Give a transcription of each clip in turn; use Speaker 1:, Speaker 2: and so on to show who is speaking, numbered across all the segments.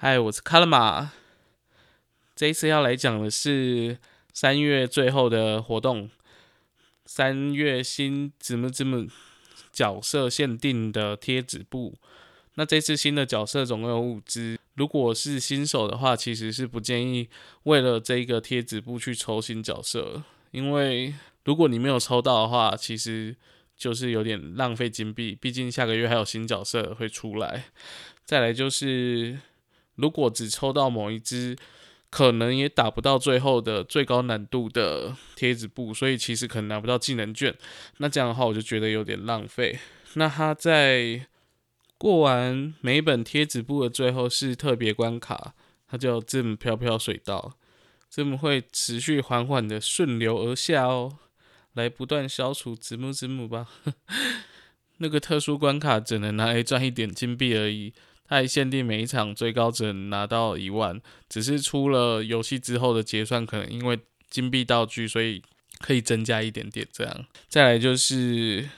Speaker 1: 嗨，我是卡拉玛。这一次要来讲的是三月最后的活动，三月新怎么怎么角色限定的贴纸布。那这次新的角色总共有五只，如果是新手的话，其实是不建议为了这个贴纸布去抽新角色，因为如果你没有抽到的话，其实就是有点浪费金币。毕竟下个月还有新角色会出来。再来就是，如果只抽到某一只，可能也打不到最后的最高难度的贴纸布，所以其实可能拿不到技能卷。那这样的话，我就觉得有点浪费。那他在过完每一本贴纸布的最后是特别关卡，它叫“字母飘飘水道”，这么会持续缓缓的顺流而下哦，来不断消除子母子母吧。那个特殊关卡只能拿来赚一点金币而已，它限定每一场最高只能拿到一万，只是出了游戏之后的结算可能因为金币道具，所以可以增加一点点这样。再来就是。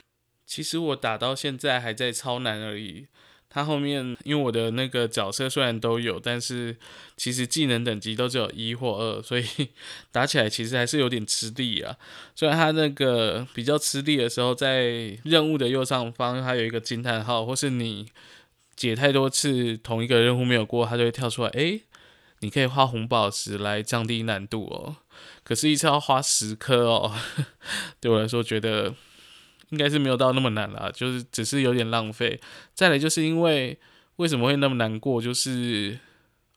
Speaker 1: 其实我打到现在还在超难而已。它后面因为我的那个角色虽然都有，但是其实技能等级都只有一或二，所以 打起来其实还是有点吃力啊。虽然它那个比较吃力的时候，在任务的右上方它有一个惊叹号，或是你解太多次同一个任务没有过，它就会跳出来，诶，你可以花红宝石来降低难度哦。可是，一次要花十颗哦，对我来说觉得。应该是没有到那么难啦，就是只是有点浪费。再来就是因为为什么会那么难过，就是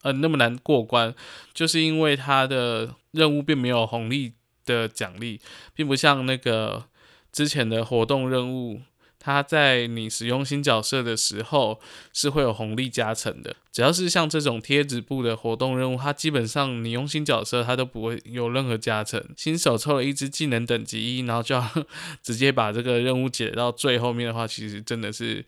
Speaker 1: 呃那么难过关，就是因为它的任务并没有红利的奖励，并不像那个之前的活动任务。它在你使用新角色的时候是会有红利加成的，只要是像这种贴纸布的活动任务，它基本上你用新角色它都不会有任何加成。新手抽了一只技能等级一，然后就要 直接把这个任务解到最后面的话，其实真的是，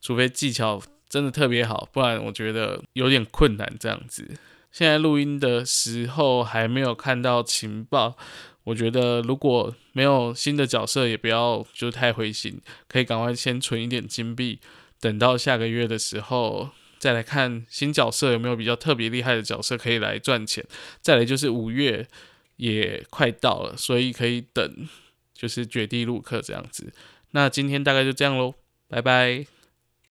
Speaker 1: 除非技巧真的特别好，不然我觉得有点困难这样子。现在录音的时候还没有看到情报。我觉得如果没有新的角色，也不要就太灰心，可以赶快先存一点金币，等到下个月的时候再来看新角色有没有比较特别厉害的角色可以来赚钱。再来就是五月也快到了，所以可以等，就是绝地陆克这样子。那今天大概就这样喽，拜拜。